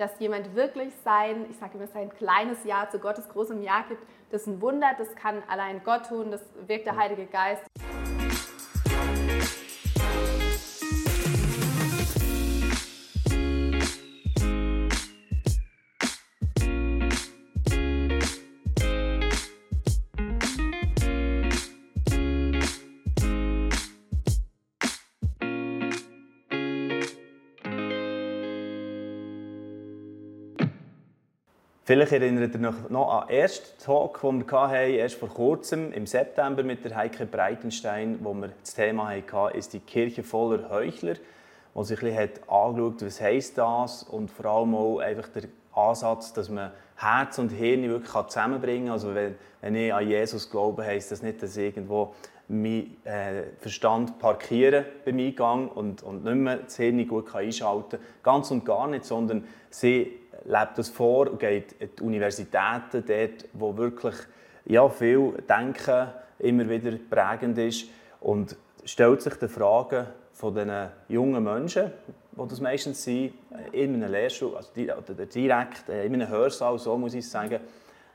dass jemand wirklich sein, ich sage immer, sein kleines Ja zu Gottes großem Ja gibt. Das ist ein Wunder, das kann allein Gott tun, das wirkt der Heilige Geist. Vielleicht erinnert ihr noch an den ersten Talk, den wir hatten, erst vor kurzem, im September mit der Heike Breitenstein, wo wir das Thema hatten, ist die Kirche voller Heuchler, wo sich ein bisschen angeschaut was heisst das und vor allem auch einfach der Ansatz, dass man Herz und Hirn wirklich zusammenbringen kann. Also wenn, wenn ich an Jesus glaube, heisst das nicht, dass ich irgendwo meinen äh, Verstand parkieren beim Eingang und, und nicht mehr das Hirn gut einschalten kann. Ganz und gar nicht, sondern sie lebt das vor und geht in die Universitäten, dort, wo wirklich ja, viel Denken immer wieder prägend ist und stellt sich die Frage von den jungen Menschen, die das meistens sind, in einem Lehrstuhl, also direkt äh, in einem Hörsaal, so muss ich sagen,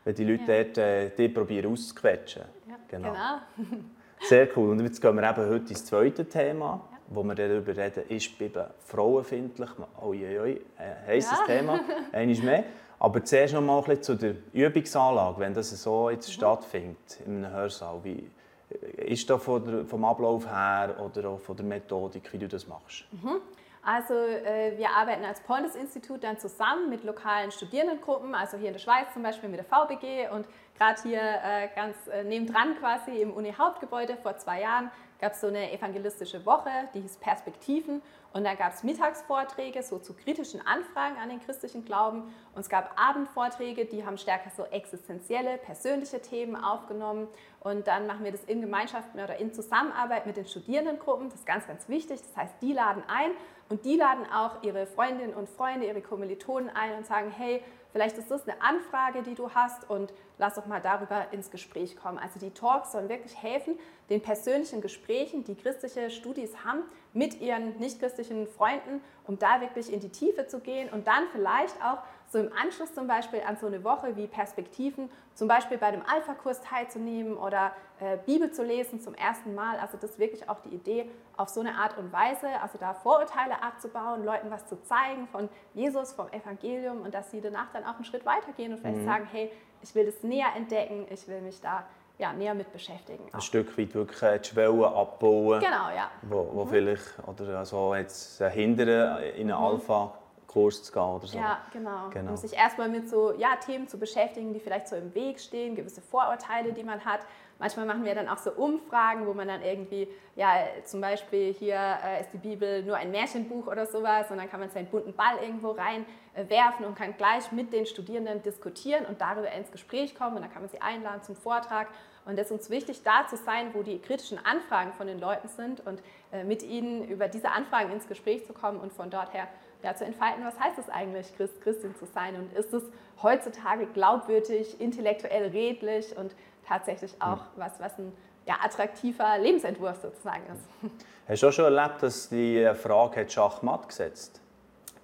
wenn die Leute ja. dort äh, die probieren auszuquetschen. Ja, genau. genau. Sehr cool. Und jetzt gehen wir eben heute ins zweite Thema wo wir darüber reden, ist die Bibel frauenfindlich. Uiuiui, äh, heisst ja. Thema, einmal mehr. Aber zuerst noch mal ein bisschen zu der Übungsanlage, wenn das so jetzt mhm. stattfindet in einem Hörsaal. Wie, äh, ist das vom Ablauf her oder auch von der Methodik, wie du das machst? Mhm. Also äh, wir arbeiten als Pointes-Institut dann zusammen mit lokalen Studierendengruppen, also hier in der Schweiz zum Beispiel mit der VBG und gerade hier äh, ganz äh, nebendran quasi im Uni-Hauptgebäude vor zwei Jahren gab es so eine evangelistische Woche, die hieß Perspektiven. Und dann gab es Mittagsvorträge so zu kritischen Anfragen an den christlichen Glauben. Und es gab Abendvorträge, die haben stärker so existenzielle, persönliche Themen aufgenommen. Und dann machen wir das in Gemeinschaft oder in Zusammenarbeit mit den Studierendengruppen. Das ist ganz, ganz wichtig. Das heißt, die laden ein und die laden auch ihre Freundinnen und Freunde, ihre Kommilitonen ein und sagen, hey, Vielleicht ist das eine Anfrage, die du hast und lass doch mal darüber ins Gespräch kommen. Also die Talks sollen wirklich helfen, den persönlichen Gesprächen, die christliche Studis haben, mit ihren nichtchristlichen Freunden, um da wirklich in die Tiefe zu gehen und dann vielleicht auch so im Anschluss zum Beispiel an so eine Woche wie Perspektiven, zum Beispiel bei dem Alpha-Kurs teilzunehmen oder äh, Bibel zu lesen zum ersten Mal. Also das ist wirklich auch die Idee, auf so eine Art und Weise, also da Vorurteile abzubauen, Leuten was zu zeigen von Jesus, vom Evangelium und dass sie danach dann auch einen Schritt weitergehen und vielleicht mhm. sagen, hey, ich will das näher entdecken, ich will mich da ja, näher mit beschäftigen. Ein Stück weit wirklich die Schwellen abbauen. Genau, ja. Wo, wo mhm. vielleicht, oder also jetzt hindern in einem mhm. Alpha Kurs zu gehen oder so. Ja, genau. genau. Um sich erstmal mit so ja, Themen zu beschäftigen, die vielleicht so im Weg stehen, gewisse Vorurteile, die man hat. Manchmal machen wir dann auch so Umfragen, wo man dann irgendwie, ja, zum Beispiel hier äh, ist die Bibel nur ein Märchenbuch oder sowas und dann kann man seinen bunten Ball irgendwo reinwerfen äh, und kann gleich mit den Studierenden diskutieren und darüber ins Gespräch kommen und dann kann man sie einladen zum Vortrag. Und es ist uns wichtig, da zu sein, wo die kritischen Anfragen von den Leuten sind und äh, mit ihnen über diese Anfragen ins Gespräch zu kommen und von dort her ja, zu entfalten, was heißt es eigentlich, Christ, Christin zu sein? Und ist es heutzutage glaubwürdig, intellektuell redlich und tatsächlich auch hm. was, was ein ja, attraktiver Lebensentwurf sozusagen ist. Hast du auch schon erlebt, dass die Frage Schachmatt gesetzt?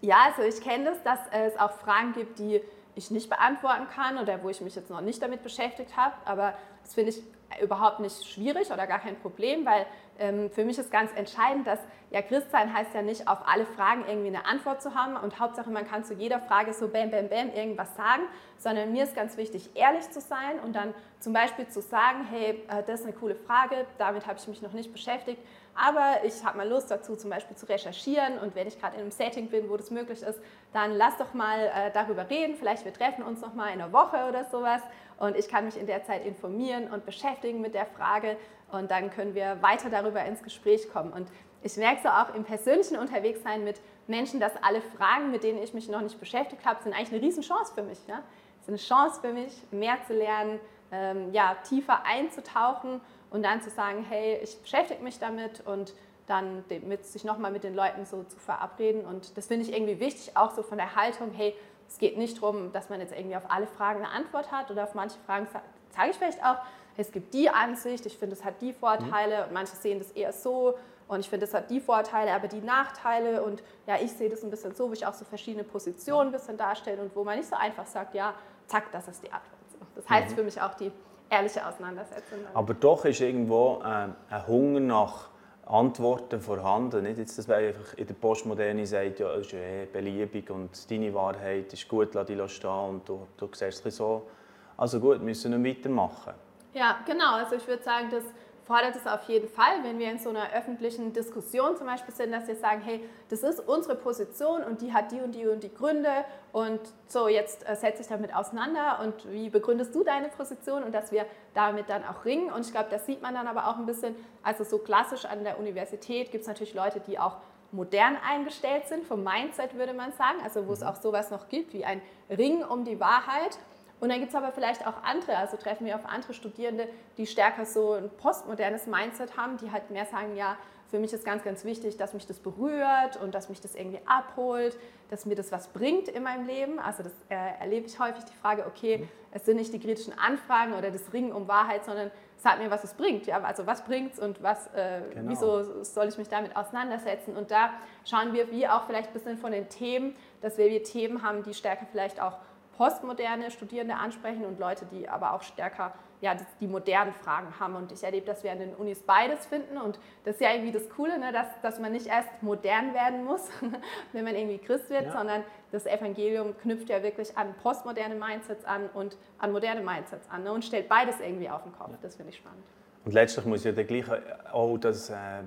Ja, also ich kenne das, dass es auch Fragen gibt, die ich nicht beantworten kann oder wo ich mich jetzt noch nicht damit beschäftigt habe, aber das finde ich überhaupt nicht schwierig oder gar kein Problem, weil ähm, für mich ist ganz entscheidend, dass ja Christsein heißt ja nicht, auf alle Fragen irgendwie eine Antwort zu haben und Hauptsache man kann zu jeder Frage so bam, bam, bam irgendwas sagen, sondern mir ist ganz wichtig, ehrlich zu sein und dann zum Beispiel zu sagen, hey, äh, das ist eine coole Frage, damit habe ich mich noch nicht beschäftigt, aber ich habe mal Lust dazu, zum Beispiel zu recherchieren und wenn ich gerade in einem Setting bin, wo das möglich ist, dann lass doch mal äh, darüber reden. Vielleicht wir treffen uns noch mal in einer Woche oder sowas und ich kann mich in der Zeit informieren und beschäftigen mit der Frage und dann können wir weiter darüber ins Gespräch kommen. Und ich merke so auch im persönlichen Unterwegssein mit Menschen, dass alle Fragen, mit denen ich mich noch nicht beschäftigt habe, sind eigentlich eine Riesenchance für mich. Ja? Es ist eine Chance für mich, mehr zu lernen, ähm, ja, tiefer einzutauchen und dann zu sagen, hey, ich beschäftige mich damit und dann mit, sich nochmal mit den Leuten so zu verabreden. Und das finde ich irgendwie wichtig, auch so von der Haltung, hey, es geht nicht darum, dass man jetzt irgendwie auf alle Fragen eine Antwort hat oder auf manche Fragen sage ich vielleicht auch, es gibt die Ansicht, ich finde, es hat die Vorteile und manche sehen das eher so Und ich finde, das hat die Vorteile, aber die Nachteile. Und ja, ich sehe das ein bisschen so, wo ich auch so verschiedene Positionen ein bisschen darstelle und wo man nicht so einfach sagt, ja, zack, das ist die Antwort. Das heißt mhm. für mich auch die ehrliche Auseinandersetzung. Aber doch ist irgendwo äh, ein Hunger nach Antworten vorhanden. Nicht jetzt, dass man einfach in der Postmoderne sagt, ja, es ist eh beliebig und deine Wahrheit ist gut, lass dich stehen und du, du siehst es so. Also gut, müssen wir weitermachen. Ja, genau. Also ich würde sagen, dass fordert es auf jeden Fall, wenn wir in so einer öffentlichen Diskussion zum Beispiel sind, dass wir sagen, hey, das ist unsere Position und die hat die und die und die Gründe und so, jetzt äh, setze ich damit auseinander und wie begründest du deine Position? Und dass wir damit dann auch ringen. Und ich glaube, das sieht man dann aber auch ein bisschen, also so klassisch an der Universität gibt es natürlich Leute, die auch modern eingestellt sind, vom Mindset würde man sagen, also wo es mhm. auch sowas noch gibt wie ein Ring um die Wahrheit und dann gibt es aber vielleicht auch andere, also treffen wir auf andere Studierende, die stärker so ein postmodernes Mindset haben, die halt mehr sagen, ja, für mich ist ganz, ganz wichtig, dass mich das berührt und dass mich das irgendwie abholt, dass mir das was bringt in meinem Leben. Also das äh, erlebe ich häufig die Frage, okay, mhm. es sind nicht die kritischen Anfragen oder das Ringen um Wahrheit, sondern sag mir, was es bringt. Ja, also was bringt es und was, äh, genau. wieso soll ich mich damit auseinandersetzen? Und da schauen wir, wie auch vielleicht ein bisschen von den Themen, dass wir, wir Themen haben, die stärker vielleicht auch postmoderne Studierende ansprechen und Leute, die aber auch stärker ja, die modernen Fragen haben. Und ich erlebe, dass wir an den Unis beides finden. Und das ist ja irgendwie das Coole, ne? dass, dass man nicht erst modern werden muss, wenn man irgendwie Christ wird, ja. sondern das Evangelium knüpft ja wirklich an postmoderne Mindsets an und an moderne Mindsets an ne? und stellt beides irgendwie auf den Kopf. Ja. Das finde ich spannend. Und letztlich muss ja der gleiche auch das äh,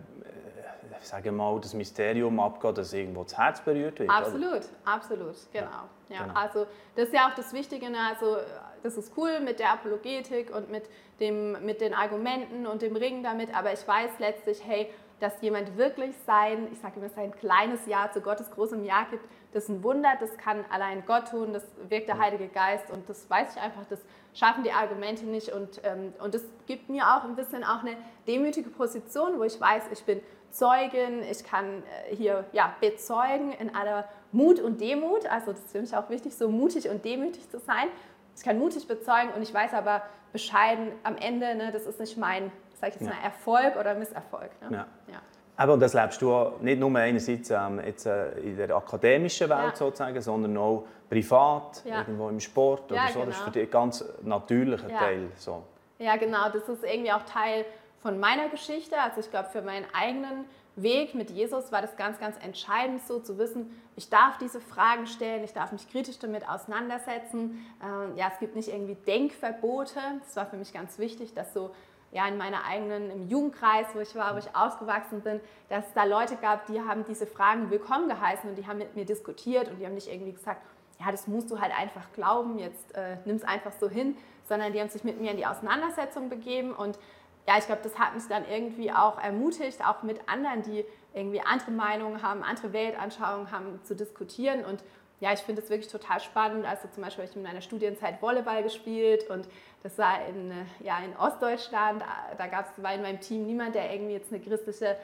sage mal, das Mysterium abgehen, dass irgendwo das Herz berührt wird. Absolut, oder? absolut, genau. Ja, ja, genau. Also das ist ja auch das Wichtige, ne? also das ist cool mit der Apologetik und mit, dem, mit den Argumenten und dem Ringen damit, aber ich weiß letztlich, hey, dass jemand wirklich sein, ich sage immer, sein kleines Ja zu Gottes großem Ja gibt, das ist ein Wunder, das kann allein Gott tun, das wirkt der Heilige Geist und das weiß ich einfach, das schaffen die Argumente nicht und, ähm, und das gibt mir auch ein bisschen auch eine demütige Position, wo ich weiß, ich bin Zeugin, ich kann äh, hier ja, bezeugen in aller Mut und Demut. Also das ist für mich auch wichtig, so mutig und demütig zu sein. Ich kann mutig bezeugen und ich weiß aber bescheiden am Ende, ne, das ist nicht mein sag ich jetzt ja. mal, Erfolg oder Misserfolg. Ne? Ja. ja. Aber das lebst du nicht nur einerseits ähm, jetzt, äh, in der akademischen Welt ja. sozusagen, sondern auch privat, irgendwo im Sport oder so. Genau. Das ist genau. für dich ein ganz natürlicher Teil. So. Ja, genau. Das ist irgendwie auch Teil von meiner Geschichte. Also ich glaube, für meinen eigenen Weg mit Jesus war das ganz, ganz entscheidend, so zu wissen, ich darf diese Fragen stellen, ich darf mich kritisch damit auseinandersetzen. Ähm, ja, es gibt nicht irgendwie Denkverbote. Das war für mich ganz wichtig, dass so ja, in meiner eigenen, im Jugendkreis, wo ich war, wo ich ausgewachsen bin, dass es da Leute gab, die haben diese Fragen willkommen geheißen und die haben mit mir diskutiert und die haben nicht irgendwie gesagt, ja, das musst du halt einfach glauben, jetzt äh, nimm es einfach so hin, sondern die haben sich mit mir in die Auseinandersetzung begeben und ja, ich glaube, das hat mich dann irgendwie auch ermutigt, auch mit anderen, die irgendwie andere Meinungen haben, andere Weltanschauungen haben, zu diskutieren. Und ja, ich finde es wirklich total spannend. Also zum Beispiel habe ich in meiner Studienzeit Volleyball gespielt und das war in, ja, in Ostdeutschland. Da gab es, in meinem Team niemand, der irgendwie jetzt eine christliche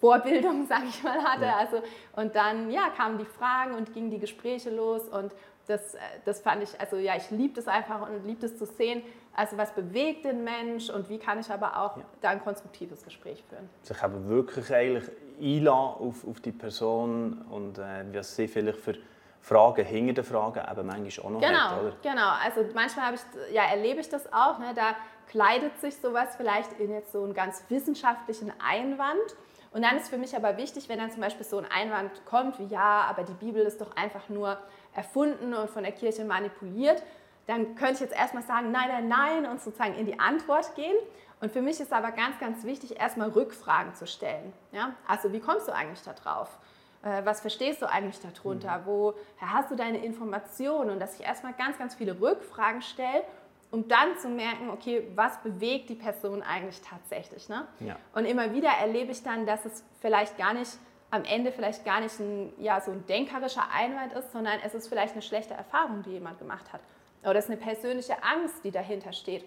Vorbildung, sage ich mal, hatte. Ja. Also, und dann ja, kamen die Fragen und gingen die Gespräche los und das, das fand ich, also ja, ich liebe das einfach und liebe es zu sehen, also was bewegt den Mensch und wie kann ich aber auch ja. da ein konstruktives Gespräch führen. Sich aber wirklich eigentlich einladen auf, auf die Person und äh, was sie vielleicht für Fragen hinter den Fragen eben manchmal auch noch genau, hat, oder? Genau, also manchmal ich, ja, erlebe ich das auch, ne, da kleidet sich sowas vielleicht in jetzt so einen ganz wissenschaftlichen Einwand und dann ist für mich aber wichtig, wenn dann zum Beispiel so ein Einwand kommt, wie ja, aber die Bibel ist doch einfach nur erfunden und von der Kirche manipuliert, dann könnte ich jetzt erstmal sagen, nein, nein, nein und sozusagen in die Antwort gehen. Und für mich ist aber ganz, ganz wichtig, erstmal Rückfragen zu stellen. Ja? Also wie kommst du eigentlich da drauf? Äh, was verstehst du eigentlich darunter? Mhm. Woher hast du deine Informationen? Und dass ich erstmal ganz, ganz viele Rückfragen stelle, um dann zu merken, okay, was bewegt die Person eigentlich tatsächlich? Ne? Ja. Und immer wieder erlebe ich dann, dass es vielleicht gar nicht am Ende vielleicht gar nicht ein, ja, so ein denkerischer Einwand ist, sondern es ist vielleicht eine schlechte Erfahrung, die jemand gemacht hat. Oder es ist eine persönliche Angst, die dahinter steht.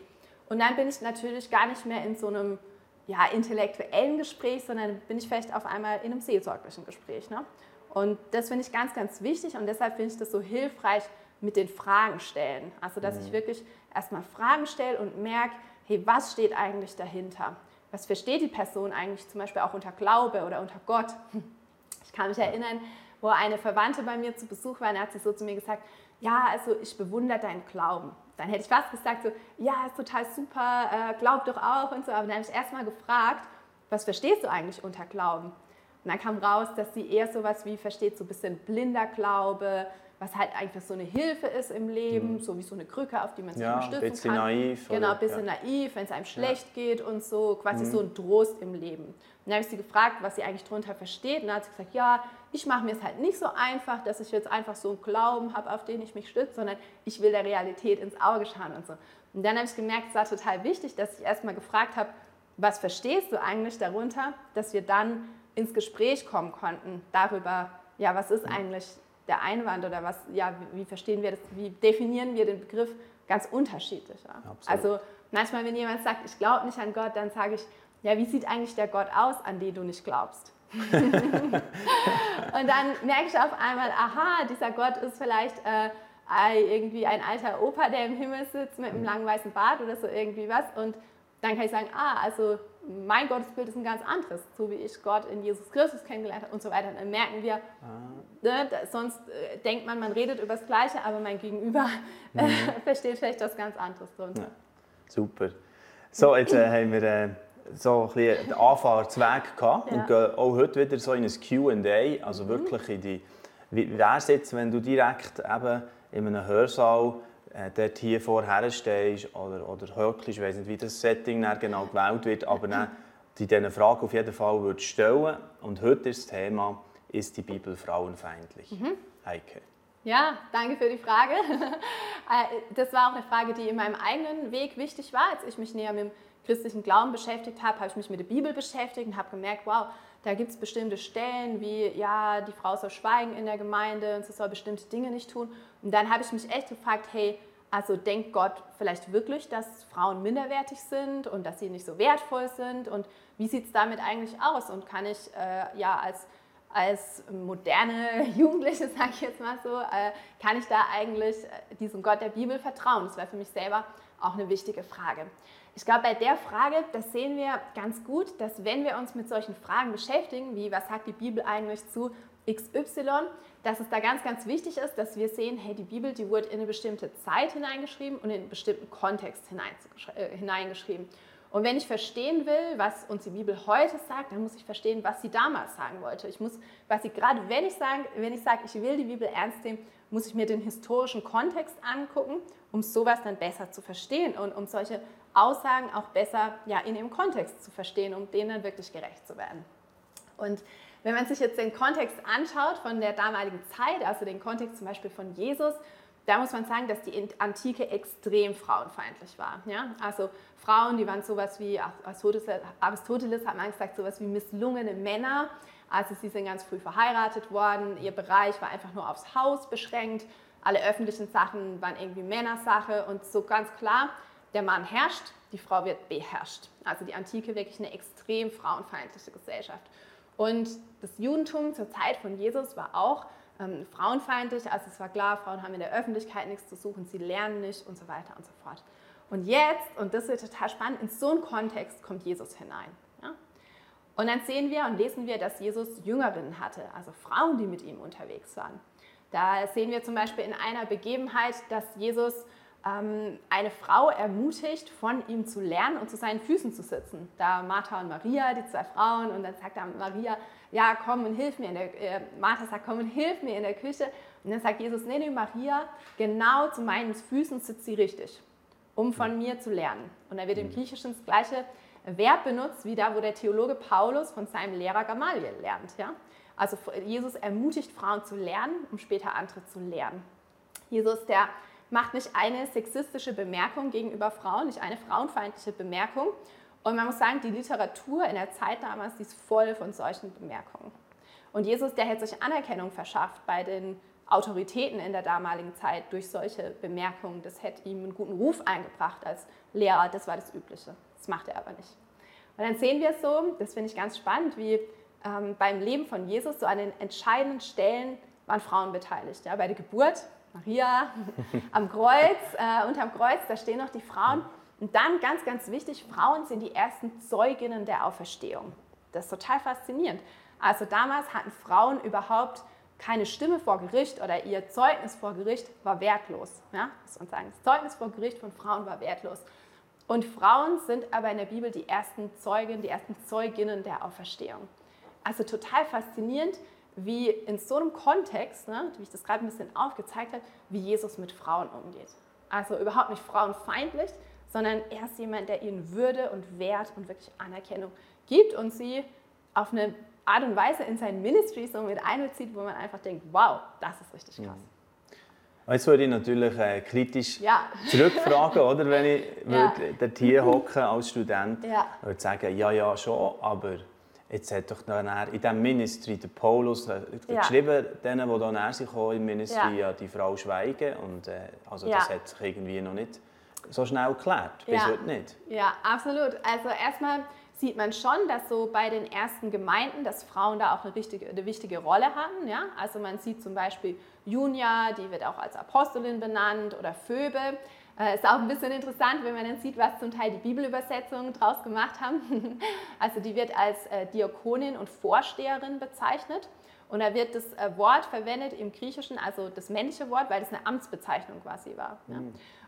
Und dann bin ich natürlich gar nicht mehr in so einem ja, intellektuellen Gespräch, sondern bin ich vielleicht auf einmal in einem seelsorglichen Gespräch. Ne? Und das finde ich ganz, ganz wichtig und deshalb finde ich das so hilfreich mit den Fragen stellen. Also, dass mhm. ich wirklich erstmal Fragen stelle und merke, hey, was steht eigentlich dahinter? was versteht die Person eigentlich zum Beispiel auch unter Glaube oder unter Gott. Ich kann mich erinnern, wo eine Verwandte bei mir zu Besuch war, und hat sie so zu mir gesagt, ja, also ich bewundere deinen Glauben. Dann hätte ich fast gesagt, so, ja, ist total super, äh, glaub doch auch und so. Aber dann habe ich erstmal gefragt, was verstehst du eigentlich unter Glauben? Und dann kam raus, dass sie eher sowas wie versteht, so ein bisschen blinder Glaube, was halt einfach so eine Hilfe ist im Leben, mhm. so wie so eine Krücke, auf die man sich ja, unterstützen bisschen kann. Naiv, genau, ein bisschen ja. naiv, wenn es einem schlecht ja. geht und so, quasi mhm. so ein Trost im Leben. Und dann habe ich sie gefragt, was sie eigentlich darunter versteht. Und dann hat sie gesagt, ja, ich mache mir es halt nicht so einfach, dass ich jetzt einfach so einen Glauben habe, auf den ich mich stütze, sondern ich will der Realität ins Auge schauen und so. Und dann habe ich gemerkt, es war total wichtig, dass ich erstmal gefragt habe, was verstehst du eigentlich darunter, dass wir dann ins Gespräch kommen konnten darüber, ja, was ist eigentlich der Einwand oder was, ja, wie verstehen wir das, wie definieren wir den Begriff ganz unterschiedlich. Ja? Also manchmal, wenn jemand sagt, ich glaube nicht an Gott, dann sage ich, ja, wie sieht eigentlich der Gott aus, an den du nicht glaubst? und dann merke ich auf einmal, aha, dieser Gott ist vielleicht äh, irgendwie ein alter Opa, der im Himmel sitzt mit einem mhm. langen weißen Bart oder so irgendwie was. Und dann kann ich sagen, ah, also mein Gottesbild ist ein ganz anderes, so wie ich Gott in Jesus Christus kennengelernt habe und so weiter. Dann merken wir, ah. ne, sonst äh, denkt man, man redet über das Gleiche, aber mein Gegenüber äh, mhm. versteht vielleicht was ganz anderes drunter. Ja, super. So, jetzt äh, haben wir äh, so ein den Anfahrtsweg gehabt ja. und gehen auch heute wieder so in ein Q&A, also mhm. wirklich in die, wie wäre es jetzt, wenn du direkt eben in einem Hörsaal äh, dort hier vorher stehst oder, oder höckelst, ich weiß nicht, wie das Setting dann genau gewählt wird, aber dann die diese Frage auf jeden Fall würde stellen. Und heute ist das Thema, ist die Bibel frauenfeindlich? Mhm. Heike. Ja, danke für die Frage. Äh, das war auch eine Frage, die in meinem eigenen Weg wichtig war. Als ich mich näher mit dem christlichen Glauben beschäftigt habe, habe ich mich mit der Bibel beschäftigt und habe gemerkt, wow, da gibt es bestimmte Stellen wie, ja, die Frau soll schweigen in der Gemeinde und sie soll bestimmte Dinge nicht tun. Und dann habe ich mich echt gefragt, hey, also denkt Gott vielleicht wirklich, dass Frauen minderwertig sind und dass sie nicht so wertvoll sind? Und wie sieht es damit eigentlich aus? Und kann ich äh, ja als, als moderne Jugendliche, sage ich jetzt mal so, äh, kann ich da eigentlich äh, diesem Gott der Bibel vertrauen? Das wäre für mich selber auch eine wichtige Frage. Ich glaube, bei der Frage, das sehen wir ganz gut, dass wenn wir uns mit solchen Fragen beschäftigen, wie was sagt die Bibel eigentlich zu XY, dass es da ganz, ganz wichtig ist, dass wir sehen, hey, die Bibel, die wurde in eine bestimmte Zeit hineingeschrieben und in einen bestimmten Kontext äh, hineingeschrieben. Und wenn ich verstehen will, was uns die Bibel heute sagt, dann muss ich verstehen, was sie damals sagen wollte. Ich muss, was sie gerade, wenn ich sage, wenn ich sage, ich will die Bibel ernst nehmen, muss ich mir den historischen Kontext angucken, um sowas dann besser zu verstehen und um solche Aussagen auch besser ja, in ihrem Kontext zu verstehen, um denen dann wirklich gerecht zu werden. Und wenn man sich jetzt den Kontext anschaut von der damaligen Zeit, also den Kontext zum Beispiel von Jesus, da muss man sagen, dass die Antike extrem frauenfeindlich war. Ja? Also Frauen, die waren sowas wie, Aristoteles hat man gesagt, sowas wie misslungene Männer. Also sie sind ganz früh verheiratet worden, ihr Bereich war einfach nur aufs Haus beschränkt, alle öffentlichen Sachen waren irgendwie Männersache und so ganz klar, der Mann herrscht, die Frau wird beherrscht. Also die Antike wirklich eine extrem frauenfeindliche Gesellschaft. Und das Judentum zur Zeit von Jesus war auch ähm, frauenfeindlich. Also es war klar, Frauen haben in der Öffentlichkeit nichts zu suchen, sie lernen nicht und so weiter und so fort. Und jetzt, und das wird total spannend, in so einen Kontext kommt Jesus hinein. Ja? Und dann sehen wir und lesen wir, dass Jesus Jüngerinnen hatte, also Frauen, die mit ihm unterwegs waren. Da sehen wir zum Beispiel in einer Begebenheit, dass Jesus ähm, eine Frau ermutigt, von ihm zu lernen und zu seinen Füßen zu sitzen. Da Martha und Maria, die zwei Frauen, und dann sagt er Maria, ja, komm und hilf mir. In der, äh, Martha sagt, komm und hilf mir in der Küche. Und dann sagt Jesus, nee, nee, Maria, genau zu meinen Füßen sitzt sie richtig, um von mir zu lernen. Und da wird im Griechischen das gleiche Verb benutzt, wie da, wo der Theologe Paulus von seinem Lehrer Gamaliel lernt. Ja? Also Jesus ermutigt Frauen zu lernen, um später andere zu lernen. Jesus, der macht nicht eine sexistische Bemerkung gegenüber Frauen, nicht eine frauenfeindliche Bemerkung. Und man muss sagen, die Literatur in der Zeit damals, die ist voll von solchen Bemerkungen. Und Jesus, der hätte sich Anerkennung verschafft bei den Autoritäten in der damaligen Zeit durch solche Bemerkungen. Das hätte ihm einen guten Ruf eingebracht als Lehrer, das war das Übliche. Das macht er aber nicht. Und dann sehen wir so, das finde ich ganz spannend, wie ähm, beim Leben von Jesus so an den entscheidenden Stellen waren Frauen beteiligt. Ja, bei der Geburt Maria am Kreuz, äh, unterm Kreuz, da stehen noch die Frauen. Und dann ganz, ganz wichtig, Frauen sind die ersten Zeuginnen der Auferstehung. Das ist total faszinierend. Also damals hatten Frauen überhaupt keine Stimme vor Gericht oder ihr Zeugnis vor Gericht war wertlos. Ja? Muss sagen. das Zeugnis vor Gericht von Frauen war wertlos. Und Frauen sind aber in der Bibel die ersten Zeugen, die ersten Zeuginnen der Auferstehung. Also total faszinierend, wie in so einem Kontext, ne, wie ich das gerade ein bisschen aufgezeigt habe, wie Jesus mit Frauen umgeht. Also überhaupt nicht frauenfeindlich, sondern er ist jemand, der ihnen Würde und Wert und wirklich Anerkennung gibt und sie auf eine Art und Weise in sein Ministry so mit einbezieht, wo man einfach denkt, wow, das ist richtig krass. Ja. Jetzt würde ich natürlich äh, kritisch ja. zurückfragen, oder, wenn ich ja. dort hier hocke als Student ja. würde sagen, ja, ja, schon, aber jetzt hat doch dann in diesem Ministry der Paulus äh, ja. geschrieben, denen, die dann im Ministry ja. die Frau schweigen und äh, also das hat sich irgendwie noch nicht so schnell geklärt, bis heute nicht. Ja, absolut. Also erstmal sieht man schon, dass so bei den ersten Gemeinden, dass Frauen da auch eine, richtige, eine wichtige Rolle hatten. Ja? Also man sieht zum Beispiel Junia, die wird auch als Apostelin benannt, oder Phoebe. Äh, ist auch ein bisschen interessant, wenn man dann sieht, was zum Teil die Bibelübersetzungen draus gemacht haben. also die wird als äh, Diakonin und Vorsteherin bezeichnet. Und da wird das äh, Wort verwendet im Griechischen, also das männliche Wort, weil das eine Amtsbezeichnung quasi war. Mhm. Ja.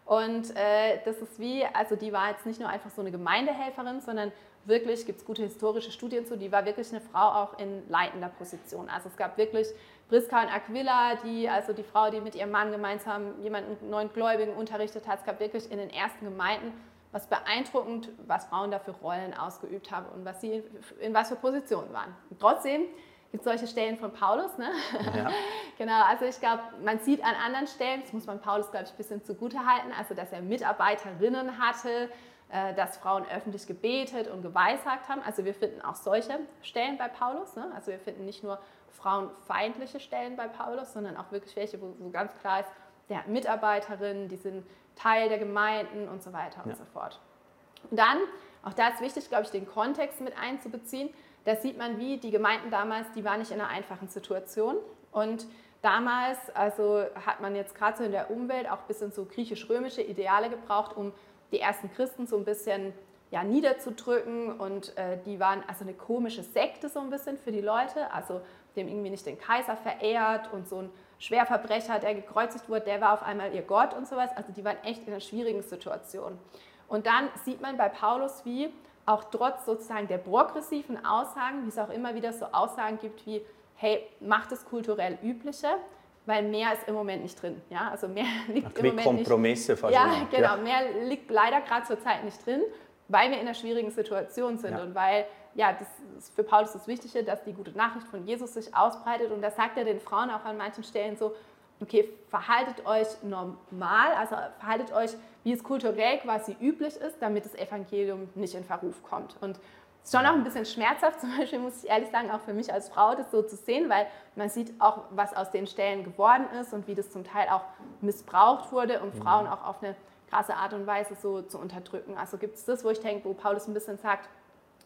Und äh, das ist wie, also die war jetzt nicht nur einfach so eine Gemeindehelferin, sondern wirklich, gibt es gute historische Studien zu, die war wirklich eine Frau auch in leitender Position. Also es gab wirklich Priska und Aquila, die, also die Frau, die mit ihrem Mann gemeinsam jemanden neuen Gläubigen unterrichtet hat. Es gab wirklich in den ersten Gemeinden was beeindruckend, was Frauen da für Rollen ausgeübt haben und was sie in was für Positionen waren. Und trotzdem gibt es solche Stellen von Paulus. Ne? Ja. genau, also ich glaube, man sieht an anderen Stellen, das muss man Paulus, glaube ich, ein bisschen zugute halten, also dass er Mitarbeiterinnen hatte, äh, dass Frauen öffentlich gebetet und geweissagt haben. Also wir finden auch solche Stellen bei Paulus. Ne? Also wir finden nicht nur frauenfeindliche Stellen bei Paulus, sondern auch wirklich welche, wo, wo ganz klar ist, der hat Mitarbeiterinnen, die sind Teil der Gemeinden und so weiter und ja. so fort. Und dann, auch da ist wichtig, glaube ich, den Kontext mit einzubeziehen. Da sieht man, wie die Gemeinden damals, die waren nicht in einer einfachen Situation. Und damals, also hat man jetzt gerade so in der Umwelt auch ein bisschen so griechisch-römische Ideale gebraucht, um die ersten Christen so ein bisschen ja, niederzudrücken. Und äh, die waren also eine komische Sekte so ein bisschen für die Leute. Also dem irgendwie nicht den Kaiser verehrt und so ein Schwerverbrecher, der gekreuzigt wurde, der war auf einmal ihr Gott und sowas. Also die waren echt in einer schwierigen Situation. Und dann sieht man bei Paulus, wie auch trotz sozusagen der progressiven Aussagen, wie es auch immer wieder so Aussagen gibt wie, hey, macht das kulturell Übliche, weil mehr ist im Moment nicht drin. Ja, also mehr liegt Ach, im Moment Kompromisse nicht. Ja, genau, ja. mehr liegt leider gerade zur Zeit nicht drin, weil wir in einer schwierigen Situation sind ja. und weil ja, das ist für Paulus das Wichtige, dass die gute Nachricht von Jesus sich ausbreitet und das sagt er den Frauen auch an manchen Stellen so, okay, verhaltet euch normal, also verhaltet euch, wie es kulturell quasi üblich ist, damit das Evangelium nicht in Verruf kommt. Und ist schon auch ein bisschen schmerzhaft, zum Beispiel muss ich ehrlich sagen, auch für mich als Frau, das so zu sehen, weil man sieht auch, was aus den Stellen geworden ist und wie das zum Teil auch missbraucht wurde, um mhm. Frauen auch auf eine krasse Art und Weise so zu unterdrücken. Also gibt es das, wo ich denke, wo Paulus ein bisschen sagt,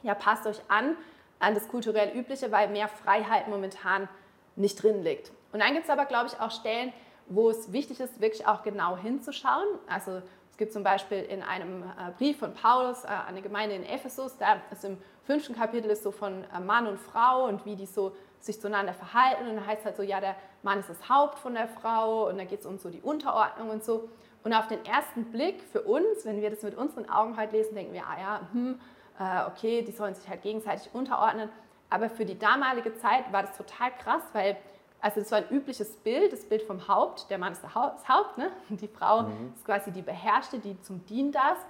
ja, passt euch an, an das kulturell Übliche, weil mehr Freiheit momentan nicht drin liegt. Und dann gibt es aber, glaube ich, auch Stellen, wo es wichtig ist, wirklich auch genau hinzuschauen. Also gibt zum Beispiel in einem äh, Brief von Paulus äh, an eine Gemeinde in Ephesus, da ist im fünften Kapitel ist so von äh, Mann und Frau und wie die so sich zueinander verhalten. Und dann heißt es halt so, ja, der Mann ist das Haupt von der Frau und da geht es um so die Unterordnung und so. Und auf den ersten Blick für uns, wenn wir das mit unseren Augen halt lesen, denken wir, ah ja, hm, okay, die sollen sich halt gegenseitig unterordnen. Aber für die damalige Zeit war das total krass, weil also das war ein übliches Bild, das Bild vom Haupt. Der Mann ist das Haupt, ne? die Frau mhm. ist quasi die Beherrschte, die zum Dienen da ist.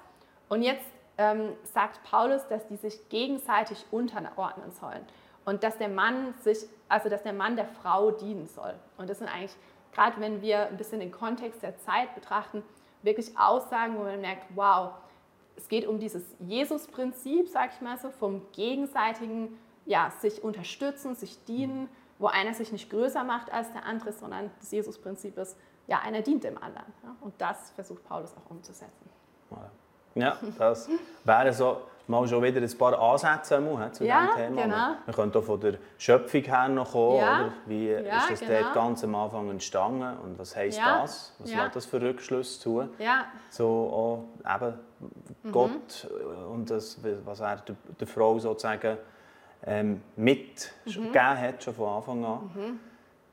Und jetzt ähm, sagt Paulus, dass die sich gegenseitig unterordnen sollen und dass der Mann sich, also dass der Mann der Frau dienen soll. Und das sind eigentlich, gerade wenn wir ein bisschen den Kontext der Zeit betrachten, wirklich Aussagen, wo man merkt, wow, es geht um dieses Jesus-Prinzip, sag ich mal so, vom gegenseitigen, ja, sich unterstützen, sich dienen. Wo einer sich nicht größer macht als der andere, sondern das Jesus-Prinzip ist, ja, einer dient dem anderen. Ja? Und das versucht Paulus auch umzusetzen. Ja, das wäre so mal schon wieder ein paar Ansätze zu Ja, diesem Thema. genau. Man könnte auch von der Schöpfung her noch kommen. Ja. Oder? Wie Ja, ist das genau. dort ganz am Anfang entstanden und was heisst Ja. das? Was Ja. lässt das für Rückschlüsse zu? Ja, So auch eben Mhm. Gott und das, was er der, der Frau sozusagen ähm, mitgegeben hat, schon von Anfang an.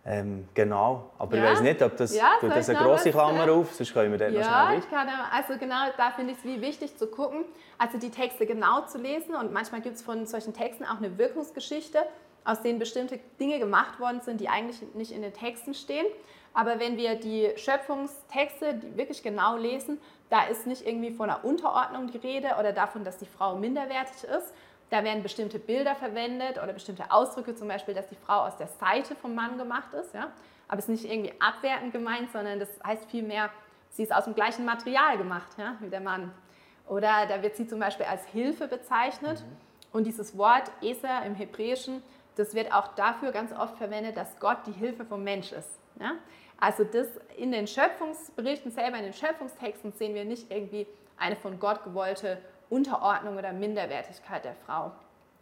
Ähm, genau, aber Mhm. Ja. ich weiß nicht, ob das, Ja, tut das eine noch was Klammer sagen? auf, sonst können wir noch Ja, schnell ich kann, also genau, da finde ich es wie wichtig zu gucken, also die Texte genau zu lesen und manchmal gibt es von solchen Texten auch eine Wirkungsgeschichte, aus denen bestimmte Dinge gemacht worden sind, die eigentlich nicht in den Texten stehen. Aber wenn wir die Schöpfungstexte die wirklich genau lesen, da ist nicht irgendwie von einer Unterordnung die Rede oder davon, dass die Frau minderwertig ist. Da werden bestimmte Bilder verwendet oder bestimmte Ausdrücke, zum Beispiel, dass die Frau aus der Seite vom Mann gemacht ist. Ja? Aber es ist nicht irgendwie abwertend gemeint, sondern das heißt vielmehr, sie ist aus dem gleichen Material gemacht ja, wie der Mann. Oder da wird sie zum Beispiel als Hilfe bezeichnet. Und dieses Wort Eser im Hebräischen, das wird auch dafür ganz oft verwendet, dass Gott die Hilfe vom Mensch ist. Ja? Also das in den Schöpfungsberichten selber, in den Schöpfungstexten sehen wir nicht irgendwie eine von Gott gewollte Unterordnung oder Minderwertigkeit der Frau.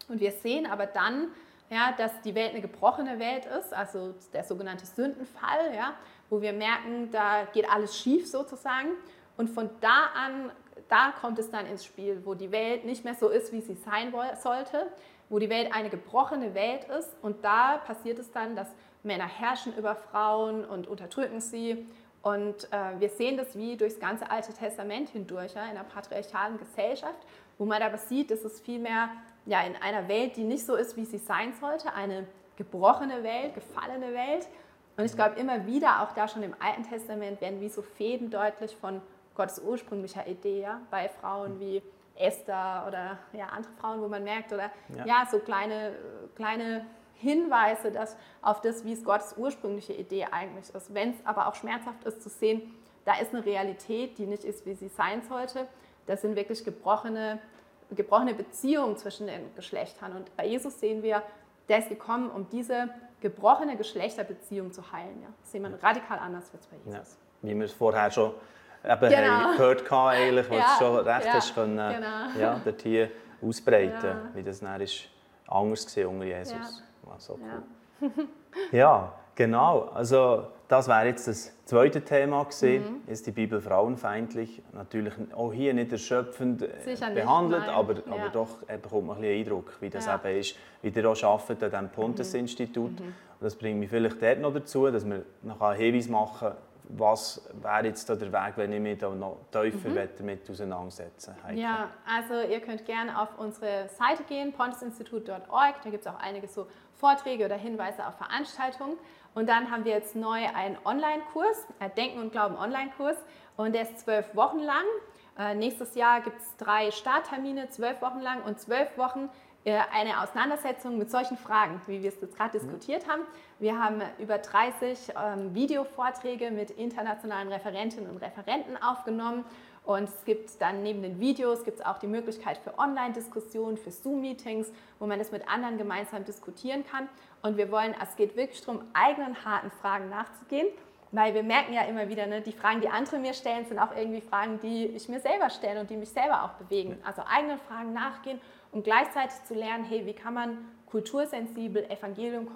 Und wir sehen aber dann, ja, dass die Welt eine gebrochene Welt ist, also der sogenannte Sündenfall, ja, wo wir merken, da geht alles schief sozusagen. Und von da an, da kommt es dann ins Spiel, wo die Welt nicht mehr so ist, wie sie sein sollte, wo die Welt eine gebrochene Welt ist. Und da passiert es dann, dass Männer herrschen über Frauen und unterdrücken sie. Und äh, wir sehen das wie durchs ganze Alte Testament hindurch, ja, in einer patriarchalen Gesellschaft, wo man aber sieht, dass es vielmehr ja, in einer Welt, die nicht so ist, wie sie sein sollte, eine gebrochene Welt, gefallene Welt. Und ich glaube, immer wieder, auch da schon im Alten Testament, werden wie so Fäden deutlich von Gottes ursprünglicher Idee ja, bei Frauen wie Esther oder ja, andere Frauen, wo man merkt, oder Ja. ja, so kleine, kleine Hinweise dass, auf das, wie es Gottes ursprüngliche Idee eigentlich ist. Wenn es aber auch schmerzhaft ist zu sehen, da ist eine Realität, die nicht ist, wie sie sein sollte. Das sind wirklich gebrochene, gebrochene Beziehungen zwischen den Geschlechtern. Und bei Jesus sehen wir, der ist gekommen, um diese gebrochene Geschlechterbeziehung zu heilen. Ja. Das sehen wir radikal anders als bei Ja. Jesus. Wie wir es vorher schon eben Genau. gehört haben, eigentlich, was Ja, du schon recht ja, hast können, genau. ja, dort hier ausbreiten, Ja. wie das dann ist anders gesehen unter Jesus. Ja. Ja, so Ja. cool. ja, genau. Also das wäre jetzt das zweite Thema gewesen. Mhm. Ist die Bibel frauenfeindlich? Natürlich auch hier nicht erschöpfend äh, Sicher nicht, behandelt, nein. aber, Ja. aber doch äh, bekommt man ein bisschen Eindruck, wie das Ja. Mhm. eben ist, wie ihr auch arbeitet an diesem Pontes-Institut. Und das bringt mich vielleicht dort noch dazu, dass wir noch einen Hinweis machen was wäre jetzt da der Weg, wenn ich mich da noch tiefer Mhm. damit auseinandersetzen Heike? Ja, also ihr könnt gerne auf unsere Seite gehen, pontisinstitut.org. Da gibt es auch einige so Vorträge oder Hinweise auf Veranstaltungen. Und dann haben wir jetzt neu einen Online-Kurs, äh, Denken und Glauben Online-Kurs. Und der ist zwölf Wochen lang. Äh, nächstes Jahr gibt es drei Starttermine, zwölf Wochen lang und zwölf Wochen eine Auseinandersetzung mit solchen Fragen, wie wir es jetzt gerade diskutiert haben. Wir haben über 30 ähm, Videovorträge mit internationalen Referentinnen und Referenten aufgenommen. Und es gibt dann neben den Videos gibt es auch die Möglichkeit für Online-Diskussionen, für Zoom-Meetings, wo man das mit anderen gemeinsam diskutieren kann. Und wir wollen, es geht wirklich darum, eigenen harten Fragen nachzugehen. Weil wir merken ja immer wieder, ne, die Fragen, die andere mir stellen, sind auch irgendwie Fragen, die ich mir selber stelle und die mich selber auch bewegen. Also eigenen Fragen nachgehen und gleichzeitig zu lernen, hey, wie kann man kultursensibel Evangelium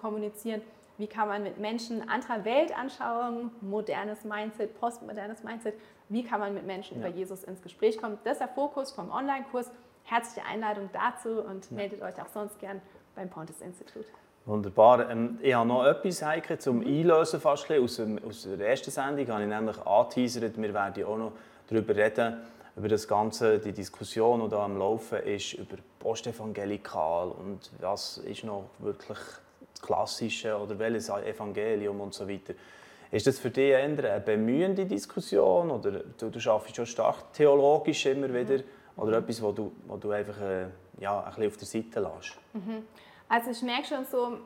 kommunizieren? Wie kann man mit Menschen anderer Weltanschauung, modernes Mindset, postmodernes Mindset, wie kann man mit Menschen Ja. über Jesus ins Gespräch kommen? Das ist der Fokus vom Online-Kurs. Herzliche Einladung dazu und meldet euch auch sonst gern beim Pontes-Institut. Wunderbar. Ähm, ich habe noch etwas, Heike, zum Einlösen fast aus, dem, aus der ersten Sendung habe ich nämlich angeteasert, wir werden auch noch darüber reden, über das Ganze, die Diskussion, die da am Laufen ist, über Postevangelikal und was ist noch wirklich das Klassische oder welches Evangelium und so weiter. Ist das für dich eher eine bemühende Diskussion oder du, du arbeitest schon stark theologisch immer wieder oder etwas, wo du, wo du einfach äh, ja, ein bisschen auf der Seite lässt? Also ich merke schon so,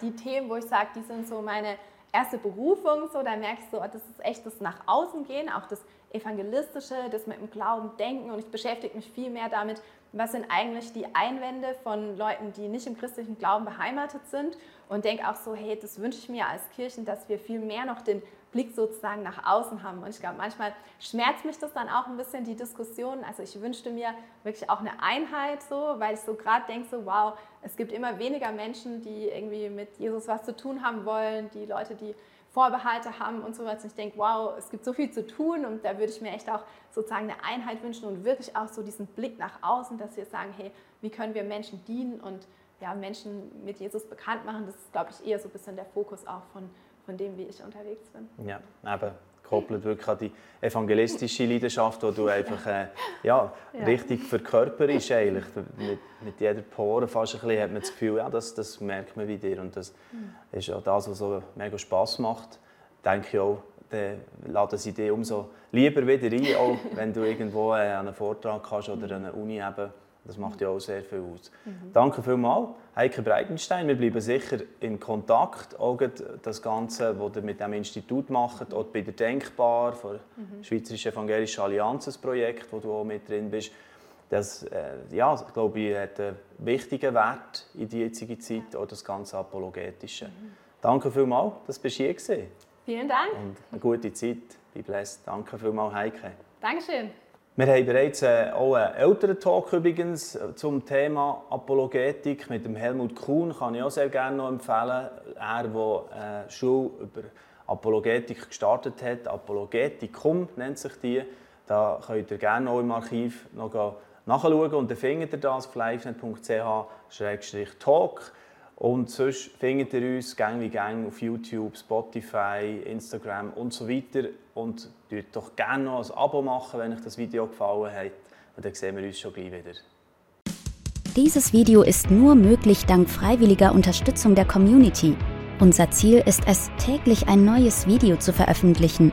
die Themen, wo ich sage, die sind so meine erste Berufung, so, da merke ich so, das ist echt das nach außen gehen, auch das Evangelistische, das mit dem Glauben denken und ich beschäftige mich viel mehr damit, was sind eigentlich die Einwände von Leuten, die nicht im christlichen Glauben beheimatet sind und denke auch so, hey, das wünsche ich mir als Kirchen, dass wir viel mehr noch den Blick sozusagen nach außen haben. Und ich glaube, manchmal schmerzt mich das dann auch ein bisschen, die Diskussion. Also ich wünschte mir wirklich auch eine Einheit so, weil ich so gerade denke, so wow, es gibt immer weniger Menschen, die irgendwie mit Jesus was zu tun haben wollen, die Leute, die Vorbehalte haben und so weiter. Und ich denke, wow, es gibt so viel zu tun und da würde ich mir echt auch sozusagen eine Einheit wünschen und wirklich auch so diesen Blick nach außen, dass wir sagen, hey, wie können wir Menschen dienen und ja, Menschen mit Jesus bekannt machen. Das ist, glaube ich, eher so ein bisschen der Fokus auch von, von dem, wie ich unterwegs bin. Ja, eben koppelt wirklich an die evangelistische Leidenschaft, die du einfach äh, ja, ja. richtig verkörperst eigentlich. Mit, mit jeder Pore fast ein bisschen hat man das Gefühl, ja, das, das merkt man wie dir und das mhm. ist auch das, was so mega Spass macht. Denke ich auch, dann laden sie dich umso lieber wieder ein, auch wenn du irgendwo äh, an einem Vortrag kannst oder an einer Uni eben das macht ja auch sehr viel aus. Mhm. Danke vielmals, Heike Breitenstein. Wir bleiben sicher in Kontakt. Auch das Ganze, was ihr mit dem Institut macht, auch bei der Denkbar, der mhm. Schweizerischen Evangelischen Allianz, ein Projekt, wo du auch mit drin bist. Das äh, ja, glaube ich, hat einen wichtigen Wert in die jetzige Zeit, auch das ganze Apologetische. Mhm. Danke vielmals, dass du hier. Vielen Dank. Und eine gute Zeit. Be blessed. Danke vielmals, Heike. Dankeschön. Wir haben bereits äh, auch einen älteren Talk übrigens äh, zum Thema Apologetik mit dem Helmut Kuhn, kann ich auch sehr gerne noch empfehlen. Er, der äh, Schule über Apologetik gestartet hat, Apologetikum nennt sich die. Da könnt ihr gerne auch im Archiv noch nachschauen und dann findet ihr das auf livenet.ch-talk. Und sonst findet ihr uns gang wie gang auf YouTube, Spotify, Instagram und so weiter. Und tut doch gerne noch ein Abo machen, wenn euch das Video gefallen hat. Und dann sehen wir uns schon gleich wieder. Dieses Video ist nur möglich dank freiwilliger Unterstützung der Community. Unser Ziel ist es, täglich ein neues Video zu veröffentlichen.